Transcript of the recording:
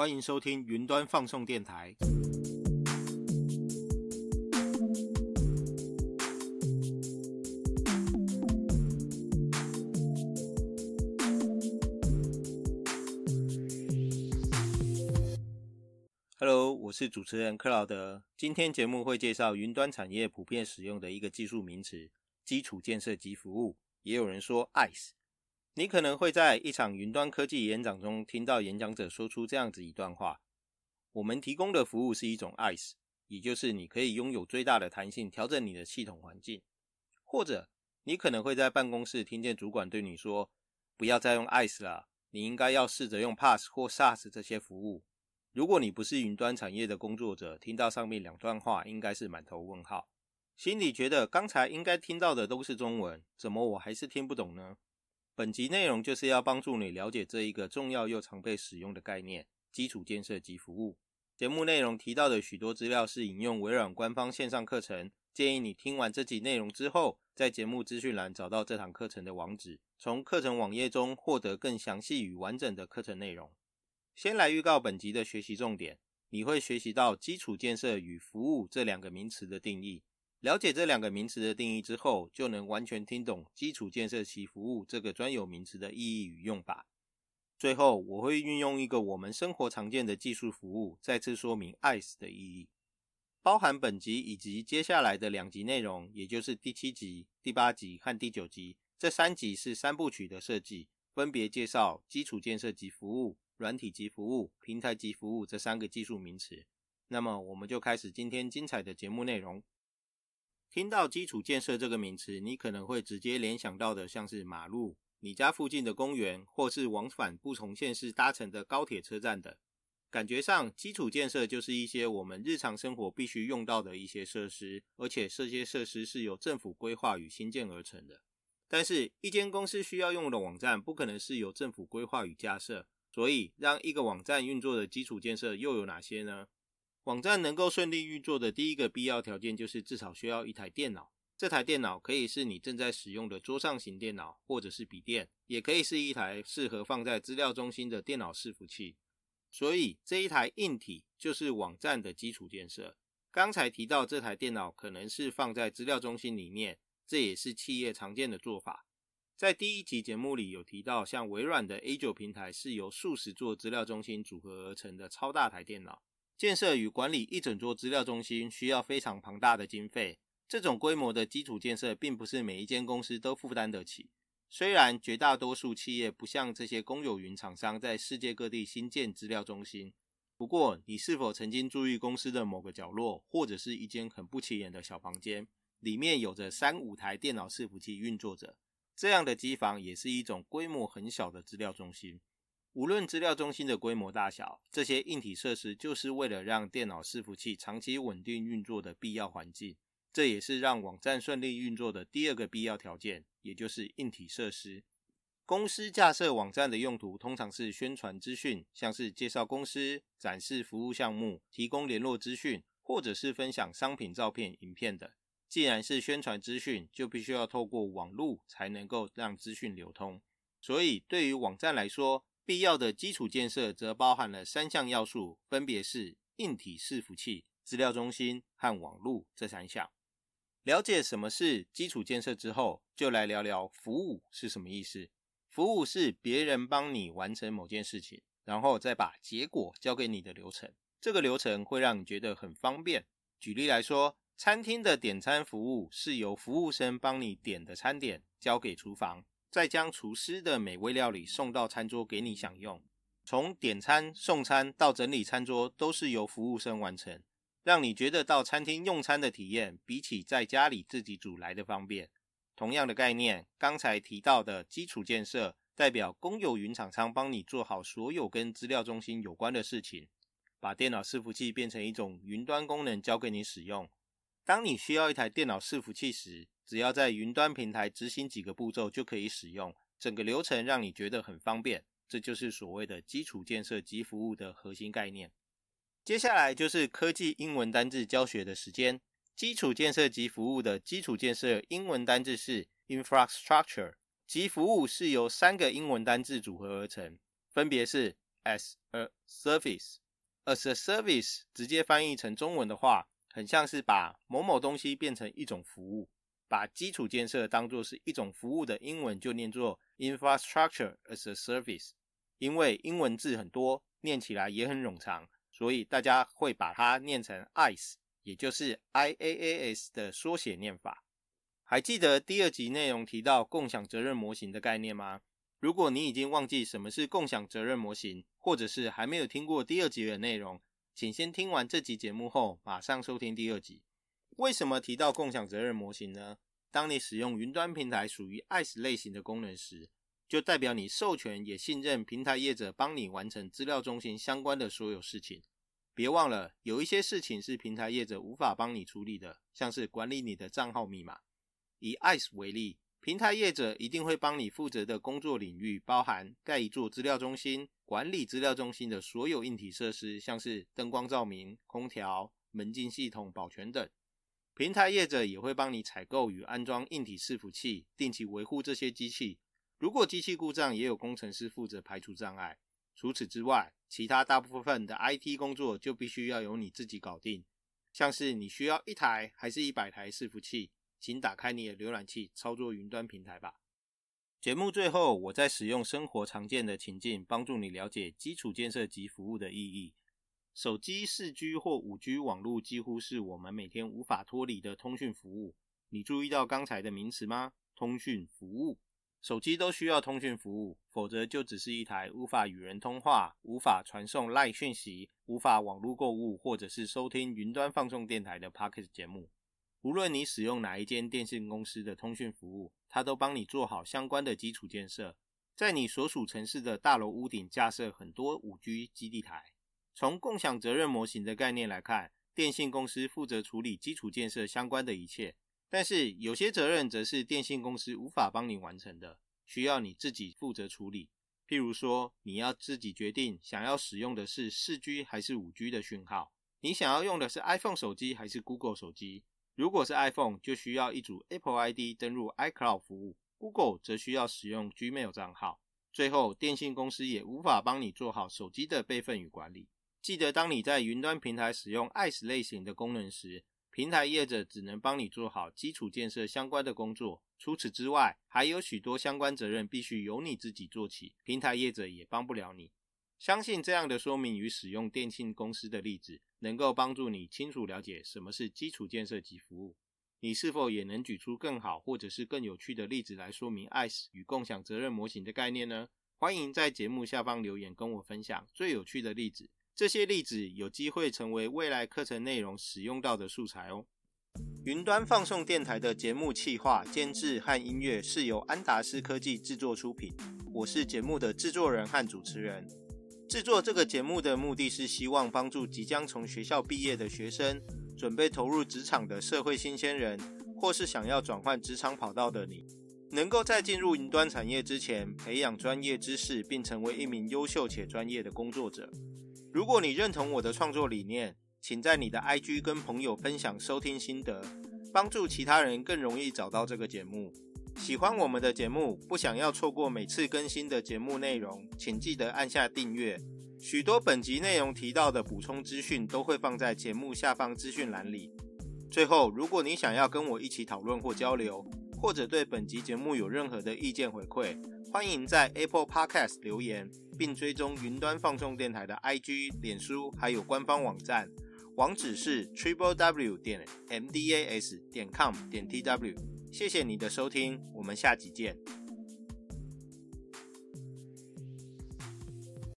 欢迎收听云端放送电台。Hello，我是主持人克劳德。今天节目会介绍云端产业普遍使用的一个技术名词——基础建设及服务，也有人说 ICE。你可能会在一场云端科技演讲中听到演讲者说出这样子一段话：“我们提供的服务是一种 ICE，也就是你可以拥有最大的弹性调整你的系统环境。”或者你可能会在办公室听见主管对你说：“不要再用 ICE 了，你应该要试着用 PaaS 或 SaaS 这些服务。”如果你不是云端产业的工作者，听到上面两段话，应该是满头问号，心里觉得刚才应该听到的都是中文，怎么我还是听不懂呢？本集内容就是要帮助你了解这一个重要又常被使用的概念——基础建设及服务。节目内容提到的许多资料是引用微软官方线上课程，建议你听完这集内容之后，在节目资讯栏找到这堂课程的网址，从课程网页中获得更详细与完整的课程内容。先来预告本集的学习重点，你会学习到基础建设与服务这两个名词的定义。了解这两个名词的定义之后，就能完全听懂基础建设及服务这个专有名词的意义与用法。最后，我会运用一个我们生活常见的技术服务，再次说明 ICE 的意义。包含本集以及接下来的两集内容，也就是第七集、第八集和第九集，这三集是三部曲的设计，分别介绍基础建设及服务。软体及服务、平台及服务这三个技术名词，那么我们就开始今天精彩的节目内容。听到基础建设这个名词，你可能会直接联想到的像是马路、你家附近的公园，或是往返不同县市搭乘的高铁车站等。感觉上，基础建设就是一些我们日常生活必须用到的一些设施，而且这些设施是由政府规划与新建而成的。但是，一间公司需要用的网站，不可能是由政府规划与架设。所以，让一个网站运作的基础建设又有哪些呢？网站能够顺利运作的第一个必要条件就是至少需要一台电脑。这台电脑可以是你正在使用的桌上型电脑，或者是笔电，也可以是一台适合放在资料中心的电脑伺服器。所以，这一台硬体就是网站的基础建设。刚才提到这台电脑可能是放在资料中心里面，这也是企业常见的做法。在第一集节目里有提到，像微软的 A 九平台是由数十座资料中心组合而成的超大台电脑，建设与管理一整座资料中心需要非常庞大的经费。这种规模的基础建设，并不是每一间公司都负担得起。虽然绝大多数企业不像这些公有云厂商在世界各地新建资料中心，不过你是否曾经注意公司的某个角落，或者是一间很不起眼的小房间，里面有着三五台电脑伺服器运作着？这样的机房也是一种规模很小的资料中心。无论资料中心的规模大小，这些硬体设施就是为了让电脑伺服器长期稳定运作的必要环境。这也是让网站顺利运作的第二个必要条件，也就是硬体设施。公司架设网站的用途通常是宣传资讯，像是介绍公司、展示服务项目、提供联络资讯，或者是分享商品照片、影片等。既然是宣传资讯，就必须要透过网络才能够让资讯流通。所以，对于网站来说，必要的基础建设则包含了三项要素，分别是硬体伺服器、资料中心和网络这三项。了解什么是基础建设之后，就来聊聊服务是什么意思。服务是别人帮你完成某件事情，然后再把结果交给你的流程。这个流程会让你觉得很方便。举例来说。餐厅的点餐服务是由服务生帮你点的餐点交给厨房，再将厨师的美味料理送到餐桌给你享用。从点餐、送餐到整理餐桌，都是由服务生完成，让你觉得到餐厅用餐的体验比起在家里自己煮来的方便。同样的概念，刚才提到的基础建设，代表公有云厂商帮你做好所有跟资料中心有关的事情，把电脑伺服器变成一种云端功能交给你使用。当你需要一台电脑伺服器时，只要在云端平台执行几个步骤就可以使用，整个流程让你觉得很方便。这就是所谓的基础建设及服务的核心概念。接下来就是科技英文单字教学的时间。基础建设及服务的基础建设英文单字是 infrastructure，及服务是由三个英文单字组合而成，分别是 as a service。as a service 直接翻译成中文的话，很像是把某某东西变成一种服务，把基础建设当作是一种服务的英文就念作 infrastructure as a service。因为英文字很多，念起来也很冗长，所以大家会把它念成 IaaS，也就是 IaaS 的缩写念法。还记得第二集内容提到共享责任模型的概念吗？如果你已经忘记什么是共享责任模型，或者是还没有听过第二集的内容，请先听完这集节目后，马上收听第二集。为什么提到共享责任模型呢？当你使用云端平台属于 IaaS 类型的功能时，就代表你授权也信任平台业者帮你完成资料中心相关的所有事情。别忘了，有一些事情是平台业者无法帮你处理的，像是管理你的账号密码。以 ICE 为例，平台业者一定会帮你负责的工作领域包含盖一座资料中心，管理资料中心的所有硬体设施，像是灯光照明、空调、门禁系统、保全等。平台业者也会帮你采购与安装硬体伺服器，定期维护这些机器。如果机器故障，也有工程师负责排除障碍。除此之外，其他大部分的 IT 工作就必须要由你自己搞定。像是你需要一台还是一百台伺服器，请打开你的浏览器，操作云端平台吧。节目最后，我在使用生活常见的情境，帮助你了解基础建设及服务的意义。手机四 G 或五 G 网络几乎是我们每天无法脱离的通讯服务。你注意到刚才的名词吗？通讯服务。手机都需要通讯服务，否则就只是一台无法与人通话、无法传送 LINE 讯息、无法网络购物，或者是收听云端放送电台的 p o c k e t 节目。无论你使用哪一间电信公司的通讯服务，它都帮你做好相关的基础建设，在你所属城市的大楼屋顶架设很多五 G 基地台。从共享责任模型的概念来看，电信公司负责处理基础建设相关的一切。但是有些责任则是电信公司无法帮你完成的，需要你自己负责处理。譬如说，你要自己决定想要使用的是四 G 还是五 G 的讯号，你想要用的是 iPhone 手机还是 Google 手机。如果是 iPhone，就需要一组 Apple ID 登入 iCloud 服务；Google 则需要使用 Gmail 账号。最后，电信公司也无法帮你做好手机的备份与管理。记得，当你在云端平台使用 i c e 类型的功能时，平台业者只能帮你做好基础建设相关的工作，除此之外，还有许多相关责任必须由你自己做起，平台业者也帮不了你。相信这样的说明与使用电信公司的例子，能够帮助你清楚了解什么是基础建设及服务。你是否也能举出更好或者是更有趣的例子来说明 ICE 与共享责任模型的概念呢？欢迎在节目下方留言跟我分享最有趣的例子。这些例子有机会成为未来课程内容使用到的素材哦。云端放送电台的节目企划、监制和音乐是由安达斯科技制作出品。我是节目的制作人和主持人。制作这个节目的目的是希望帮助即将从学校毕业的学生、准备投入职场的社会新鲜人，或是想要转换职场跑道的你，能够在进入云端产业之前培养专业知识，并成为一名优秀且专业的工作者。如果你认同我的创作理念，请在你的 IG 跟朋友分享收听心得，帮助其他人更容易找到这个节目。喜欢我们的节目，不想要错过每次更新的节目内容，请记得按下订阅。许多本集内容提到的补充资讯都会放在节目下方资讯栏里。最后，如果你想要跟我一起讨论或交流，或者对本集节目有任何的意见回馈，欢迎在 Apple Podcast 留言，并追踪云端放送电台的 IG、脸书，还有官方网站，网址是 triple w 点 m d a s 点 com 点 t w。谢谢你的收听，我们下集见。